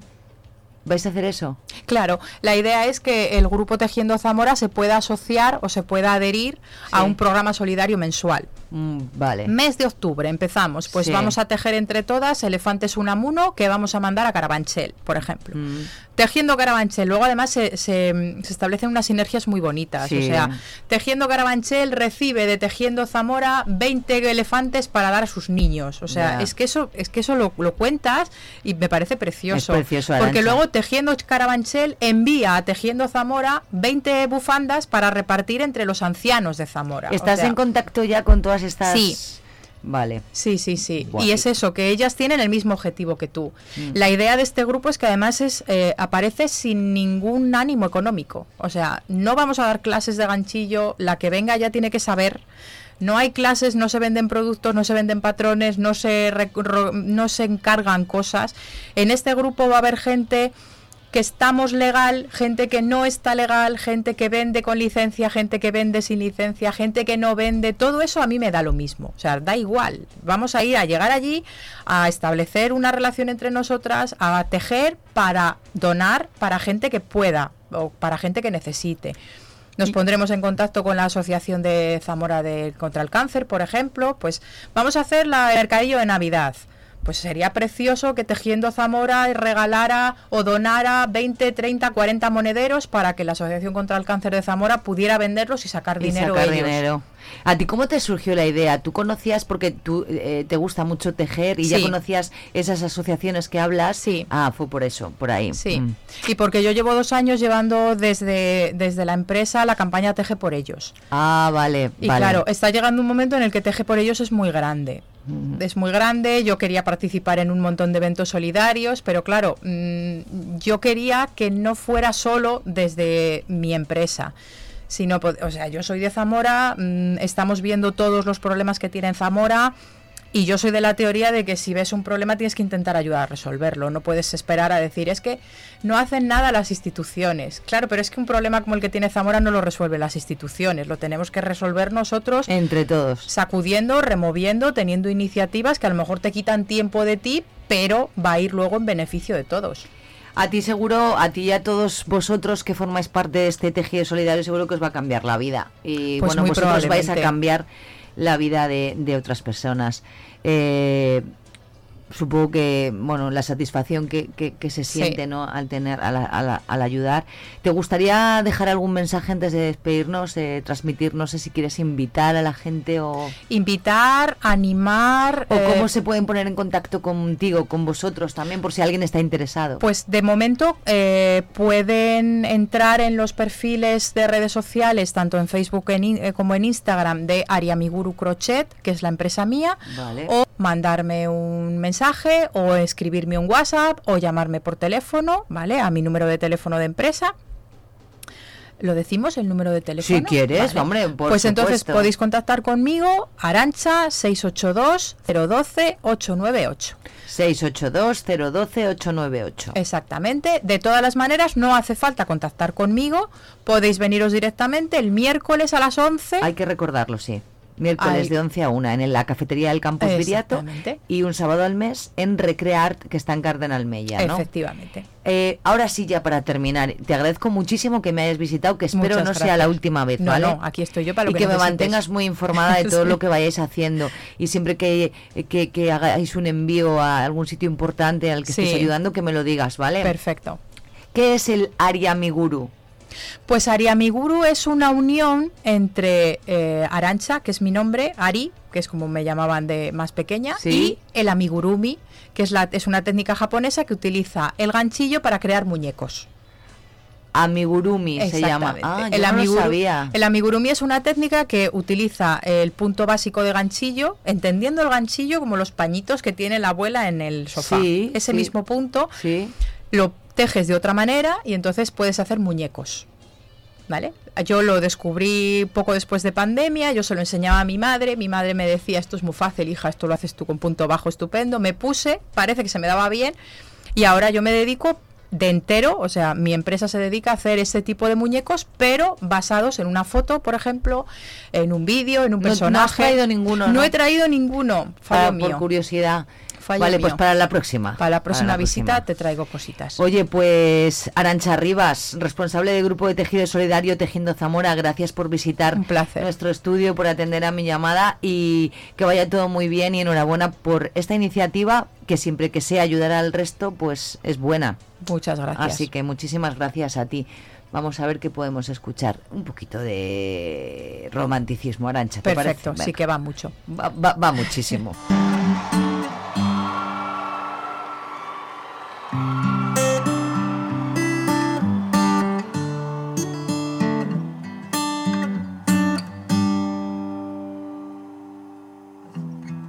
¿Vais a hacer eso? Claro, la idea es que el grupo Tejiendo Zamora se pueda asociar o se pueda adherir a un programa solidario mensual. Mm, vale. Mes de octubre empezamos, pues Sí. vamos a tejer entre todas elefantes unamuno que vamos a mandar a Carabanchel, por ejemplo. Mm. Tejiendo Carabanchel, luego además se, se- se establecen unas sinergias muy bonitas. Sí. O sea, Tejiendo Carabanchel recibe de Tejiendo Zamora 20 elefantes para dar a sus niños. O sea, es que eso, es que eso lo, lo cuentas y me parece precioso. Es precioso, porque luego Tejiendo Carabanchel envía a Tejiendo Zamora 20 bufandas para repartir entre los ancianos de Zamora. O ¿Estás sea, en contacto ya con todas estas? Sí. Vale. Sí, sí, sí. Guay. Y es eso, que ellas tienen el mismo objetivo que tú. Mm. La idea de este grupo es que además es eh, aparece sin ningún ánimo económico. O sea, no vamos a dar clases de ganchillo, la que venga ya tiene que saber. No hay clases, no se venden productos, no se venden patrones, no se, no se encargan cosas. En este grupo va a haber gente que estamos legal, gente que no está legal, gente que vende con licencia, gente que vende sin licencia, gente que no vende, todo eso a mí me da lo mismo, o sea, da igual. Vamos a ir a llegar allí a establecer una relación entre nosotras, a tejer para donar para gente que pueda o para gente que necesite. Nos pondremos en contacto con la Asociación de Zamora de, contra el Cáncer, por ejemplo. Pues vamos a hacer la, el mercadillo de Navidad. Pues sería precioso que Tejiendo Zamora regalara o donara 20, 30, 40 monederos para que la Asociación contra el Cáncer de Zamora pudiera venderlos y sacar Y dinero sacar ellos. dinero. ¿A ti cómo te surgió la idea? ¿Tú conocías, porque tú eh, te gusta mucho tejer y ya conocías esas asociaciones que hablas? Sí. Ah, fue por eso, por ahí. Sí, Mm. y porque yo llevo dos años llevando desde, desde la empresa la campaña Teje por ellos. Ah, vale. Y vale. claro, está llegando un momento en el que Teje por ellos es muy grande. Es muy grande, yo quería participar en un montón de eventos solidarios, pero claro, mm, yo quería que no fuera solo desde mi empresa. Sino, pod- o sea, yo soy de Zamora, mm, estamos viendo todos los problemas que tiene Zamora, y yo soy de la teoría de que si ves un problema tienes que intentar ayudar a resolverlo. No puedes esperar a decir, es que no hacen nada las instituciones. Claro, pero es que un problema como el que tiene Zamora no lo resuelven las instituciones. Lo tenemos que resolver nosotros. Entre todos. Sacudiendo, removiendo, teniendo iniciativas que a lo mejor te quitan tiempo de ti, pero va a ir luego en beneficio de todos. A ti seguro, a ti y a todos vosotros que formáis parte de este tejido solidario, seguro que os va a cambiar la vida. Y Pues bueno, vosotros vais a cambiar la vida de, de otras personas. Eh, supongo que, bueno, la satisfacción que, que- que se Sí. siente, ¿no? Al tener, al, al- al ayudar. ¿Te gustaría dejar algún mensaje antes de despedirnos? Eh, transmitir, no sé si quieres invitar a la gente o... Invitar, animar. O eh, cómo se pueden poner en contacto contigo, con vosotros también, por si alguien está interesado. Pues de momento eh, pueden entrar en los perfiles de redes sociales, tanto en Facebook en eh, como en Instagram, de Ariamiguru Crochet, que es la empresa mía, Vale. o mandarme un mensaje, o escribirme un WhatsApp, o llamarme por teléfono, ¿vale? A mi número de teléfono de empresa. ¿Lo decimos el número de teléfono? Si quieres, Vale. hombre, por Pues entonces podéis contactar conmigo, Arancha 682 012 898. 682-012-898. Exactamente. De todas las maneras, no hace falta contactar conmigo. Podéis veniros directamente el miércoles a las 11. Hay que recordarlo, sí. Miércoles Ay. de 11 a 1 en la cafetería del Campus Viriato y un sábado al mes en Recreart, que está en Cardenal Mella, ¿no? Efectivamente. Eh, ahora sí, ya para terminar, te agradezco muchísimo que me hayas visitado, que espero Muchas no sea la última vez, No, ¿vale? no, aquí estoy yo para lo y que que, me mantengas muy informada de todo Sí. lo que vayáis haciendo. Y siempre que, que, que hagáis un envío a algún sitio importante al que Sí. estés ayudando, que me lo digas, ¿vale? Perfecto. ¿Qué es el Ariamiguru? Pues Ariamiguru es una unión entre eh, Arancha, que es mi nombre, Ari, que es como me llamaban de más pequeña, Sí. y el amigurumi, que es, la, es una técnica japonesa que utiliza el ganchillo para crear muñecos. Amigurumi se llama. Ah, yo el, no lo sabía. el amigurumi es una técnica que utiliza el punto básico de ganchillo, entendiendo el ganchillo como los pañitos que tiene la abuela en el sofá. Sí, Ese sí. mismo punto Sí. lo tejes de otra manera y entonces puedes hacer muñecos. ¿Vale? Yo lo descubrí poco después de pandemia, yo se lo enseñaba a mi madre, mi madre me decía, esto es muy fácil, hija, esto lo haces tú con punto bajo estupendo, me puse, parece que se me daba bien y ahora yo me dedico de entero, o sea, mi empresa se dedica a hacer ese tipo de muñecos, pero basados en una foto, por ejemplo, en un vídeo, en un No- no has personaje. traído ninguno, No, ¿no? he traído ninguno, fallo mío. por curiosidad. Fallo vale, pues para la próxima. Para la próxima Para la visita próxima. te traigo cositas. Oye, pues Arancha Rivas, responsable del grupo de tejido solidario Tejiendo Zamora, gracias por visitar nuestro estudio, por atender a mi llamada y que vaya todo muy bien y enhorabuena por esta iniciativa que siempre que sea ayudar al resto, pues es buena. Muchas gracias. Así que muchísimas gracias a ti. Vamos a ver qué podemos escuchar. Un poquito de romanticismo, Arancha. ¿te Perfecto, parece? sí que va mucho. Va, va- va muchísimo.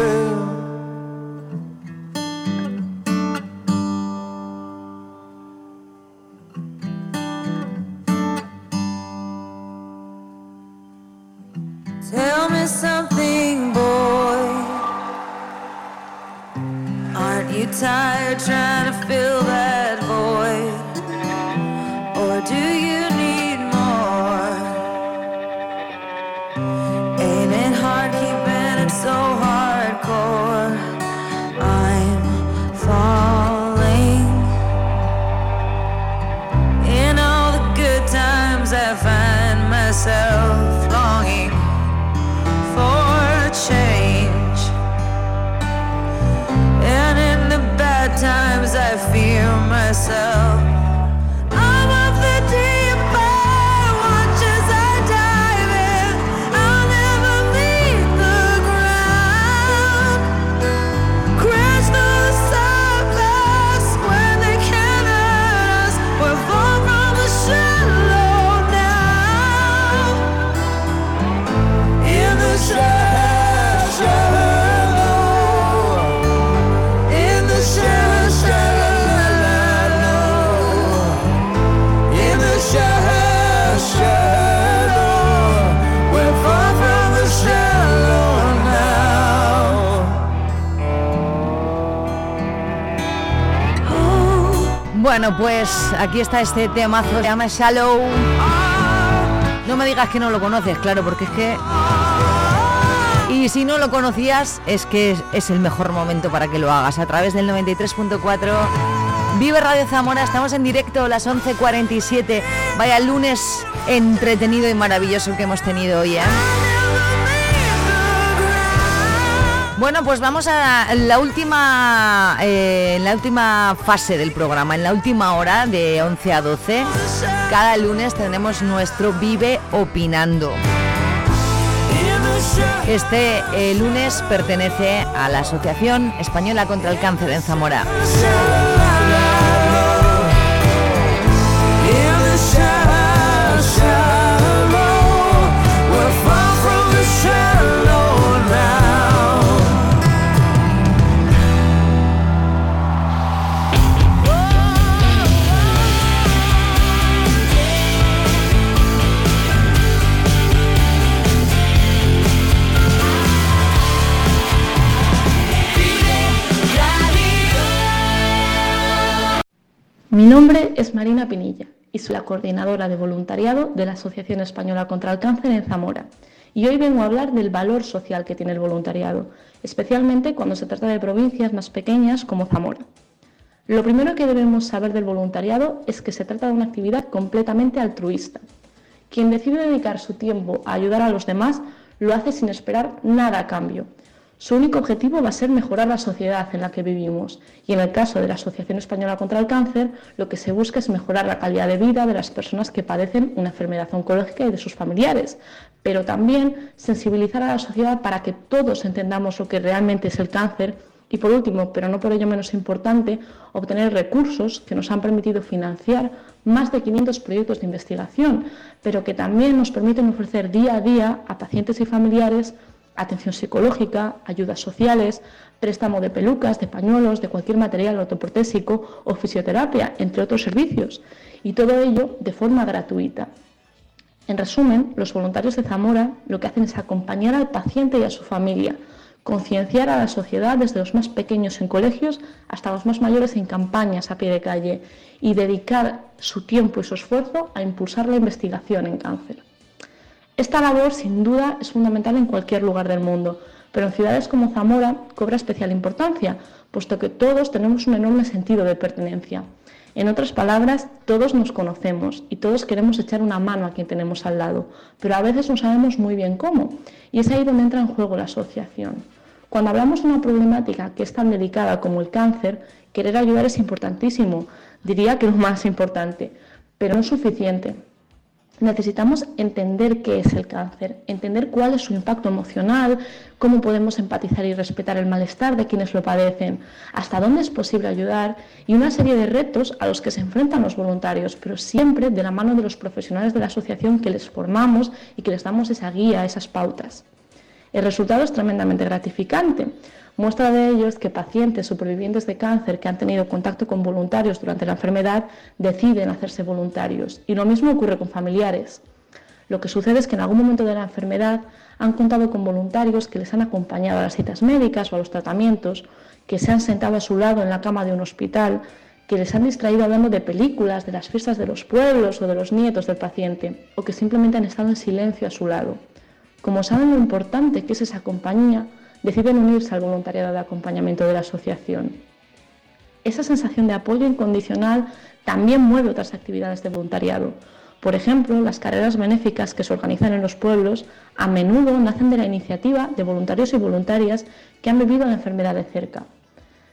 myself. Bueno, pues aquí está este temazo, se llama Shallow. No me digas que no lo conoces, claro, porque es que... Y si no lo conocías, es que es, el mejor momento para que lo hagas. A través del 93.4 Vive Radio Zamora, estamos en directo a las 11.47. Vaya lunes entretenido y maravilloso que hemos tenido hoy, ¿eh? Bueno, pues vamos a la última, eh, la última fase del programa, en la última hora de 11 a 12. Cada lunes tenemos nuestro Vive Opinando. Este eh, lunes pertenece a la Asociación Española contra el Cáncer en Zamora. Mi nombre es Marina Pinilla y soy la coordinadora de voluntariado de la Asociación Española contra el Cáncer en Zamora. Y hoy vengo a hablar del valor social que tiene el voluntariado, especialmente cuando se trata de provincias más pequeñas como Zamora. Lo primero que debemos saber del voluntariado es que se trata de una actividad completamente altruista. Quien decide dedicar su tiempo a ayudar a los demás lo hace sin esperar nada a cambio. Su único objetivo va a ser mejorar la sociedad en la que vivimos. Y en el caso de la Asociación Española contra el Cáncer lo que se busca es mejorar la calidad de vida de las personas que padecen una enfermedad oncológica y de sus familiares, pero también sensibilizar a la sociedad para que todos entendamos lo que realmente es el cáncer. Y por último, pero no por ello menos importante, obtener recursos que nos han permitido financiar más de 500 proyectos de investigación, pero que también nos permiten ofrecer día a día a pacientes y familiares atención psicológica, ayudas sociales, préstamo de pelucas, de pañuelos, de cualquier material ortoprotésico o fisioterapia, entre otros servicios, y todo ello de forma gratuita. En resumen, los voluntarios de Zamora lo que hacen es acompañar al paciente y a su familia, concienciar a la sociedad desde los más pequeños en colegios hasta los más mayores en campañas a pie de calle y dedicar su tiempo y su esfuerzo a impulsar la investigación en cáncer. Esta labor, sin duda, es fundamental en cualquier lugar del mundo, pero en ciudades como Zamora cobra especial importancia, puesto que todos tenemos un enorme sentido de pertenencia. En otras palabras, todos nos conocemos y todos queremos echar una mano a quien tenemos al lado, pero a veces no sabemos muy bien cómo, y es ahí donde entra en juego la asociación. Cuando hablamos de una problemática que es tan delicada como el cáncer, querer ayudar es importantísimo, diría que lo más importante, pero no es suficiente. Necesitamos entender qué es el cáncer, entender cuál es su impacto emocional, cómo podemos empatizar y respetar el malestar de quienes lo padecen, hasta dónde es posible ayudar y una serie de retos a los que se enfrentan los voluntarios, pero siempre de la mano de los profesionales de la asociación que les formamos y que les damos esa guía, esas pautas. El resultado es tremendamente gratificante. Muestra de ello es que pacientes supervivientes de cáncer que han tenido contacto con voluntarios durante la enfermedad deciden hacerse voluntarios. Y lo mismo ocurre con familiares. Lo que sucede es que en algún momento de la enfermedad han contado con voluntarios que les han acompañado a las citas médicas o a los tratamientos, que se han sentado a su lado en la cama de un hospital, que les han distraído hablando de películas, de las fiestas de los pueblos o de los nietos del paciente, o que simplemente han estado en silencio a su lado. Como saben lo importante que es esa compañía, deciden unirse al voluntariado de acompañamiento de la asociación. Esa sensación de apoyo incondicional también mueve otras actividades de voluntariado. Por ejemplo, las carreras benéficas que se organizan en los pueblos a menudo nacen de la iniciativa de voluntarios y voluntarias que han vivido la enfermedad de cerca.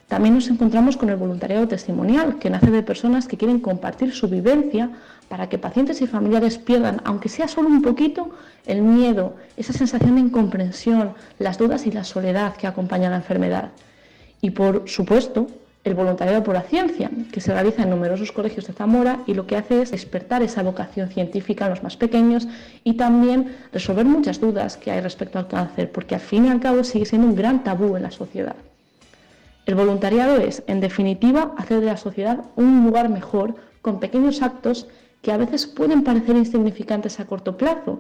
También nos encontramos con el voluntariado testimonial, que nace de personas que quieren compartir su vivencia para que pacientes y familiares pierdan, aunque sea solo un poquito, el miedo, esa sensación de incomprensión, las dudas y la soledad que acompaña la enfermedad. Y por supuesto, el voluntariado por la ciencia, que se realiza en numerosos colegios de Zamora y lo que hace es despertar esa vocación científica en los más pequeños y también resolver muchas dudas que hay respecto al cáncer, porque al fin y al cabo sigue siendo un gran tabú en la sociedad. El voluntariado es, en definitiva, hacer de la sociedad un lugar mejor con pequeños actos que a veces pueden parecer insignificantes a corto plazo,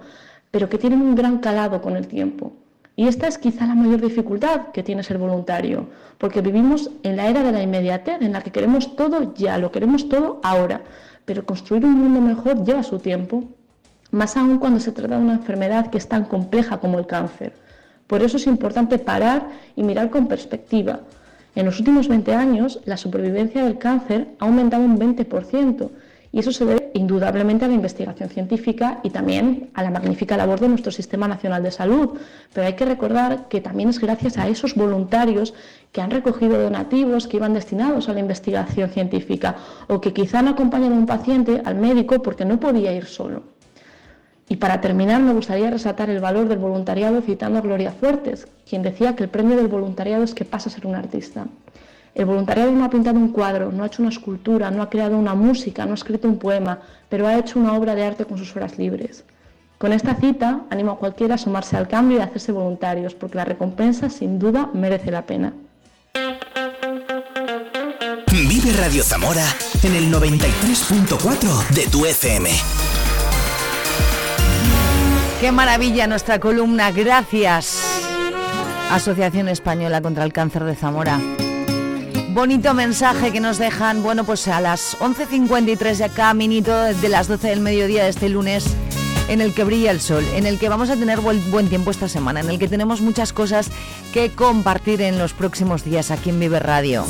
pero que tienen un gran calado con el tiempo. Y esta es quizá la mayor dificultad que tiene ser voluntario, porque vivimos en la era de la inmediatez, en la que queremos todo ya, lo queremos todo ahora, pero construir un mundo mejor lleva su tiempo, más aún cuando se trata de una enfermedad que es tan compleja como el cáncer. Por eso es importante parar y mirar con perspectiva. En los últimos 20 años, la supervivencia del cáncer ha aumentado un 20%, y eso se debe indudablemente a la investigación científica y también a la magnífica labor de nuestro Sistema Nacional de Salud. Pero hay que recordar que también es gracias a esos voluntarios que han recogido donativos que iban destinados a la investigación científica o que quizá han acompañado a un paciente al médico porque no podía ir solo. Y para terminar, me gustaría resaltar el valor del voluntariado citando a Gloria Fuertes, quien decía que el premio del voluntariado es que pasa a ser un artista. El voluntariado no ha pintado un cuadro, no ha hecho una escultura, no ha creado una música, no ha escrito un poema, pero ha hecho una obra de arte con sus horas libres. Con esta cita animo a cualquiera a sumarse al cambio y a hacerse voluntarios, porque la recompensa sin duda merece la pena. Vive Radio Zamora en el 93.4 de tu FM. Qué maravilla nuestra columna, gracias. Asociación Española contra el Cáncer de Zamora. Bonito mensaje que nos dejan, bueno, pues a las 11.53 ya cada minuto de las 12 del mediodía de este lunes en el que brilla el sol, en el que vamos a tener buen, buen tiempo esta semana, en el que tenemos muchas cosas que compartir en los próximos días aquí en Vive Radio.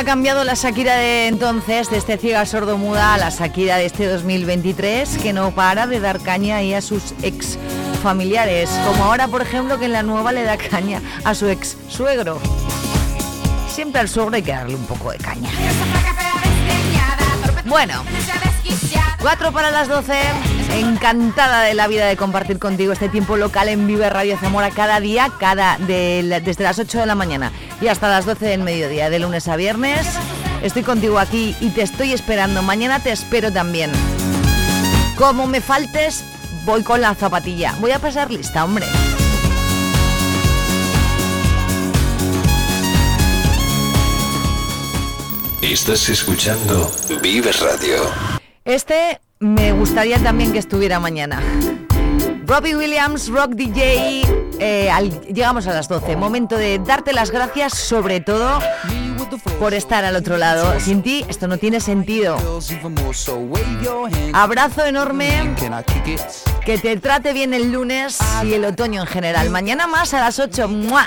Ha cambiado la Shakira de entonces, de este ciega sordo muda, a la Shakira de este 2023, que no para de dar caña ahí a sus ex familiares. Como ahora, por ejemplo, que en la nueva le da caña a su ex suegro. Siempre al suegro hay que darle un poco de caña. Bueno, 4 para las 12. Encantada de la vida de compartir contigo este tiempo local en Vive Radio Zamora cada día, cada de desde las 8 de la mañana y hasta las 12 del mediodía, de lunes a viernes. Estoy contigo aquí y te estoy esperando. Mañana te espero también. Como me faltes, voy con la zapatilla. Voy a pasar lista, hombre. Estás escuchando Vive Radio. Este me gustaría también que estuviera mañana. Robbie Williams, Rock DJ. eh, llegamos a las 12. Momento de darte las gracias, sobre todo por estar al otro lado. Sin ti, esto no tiene sentido. Abrazo enorme. Que te trate bien el lunes y el otoño en general. Mañana más a las 8. ¡Mua!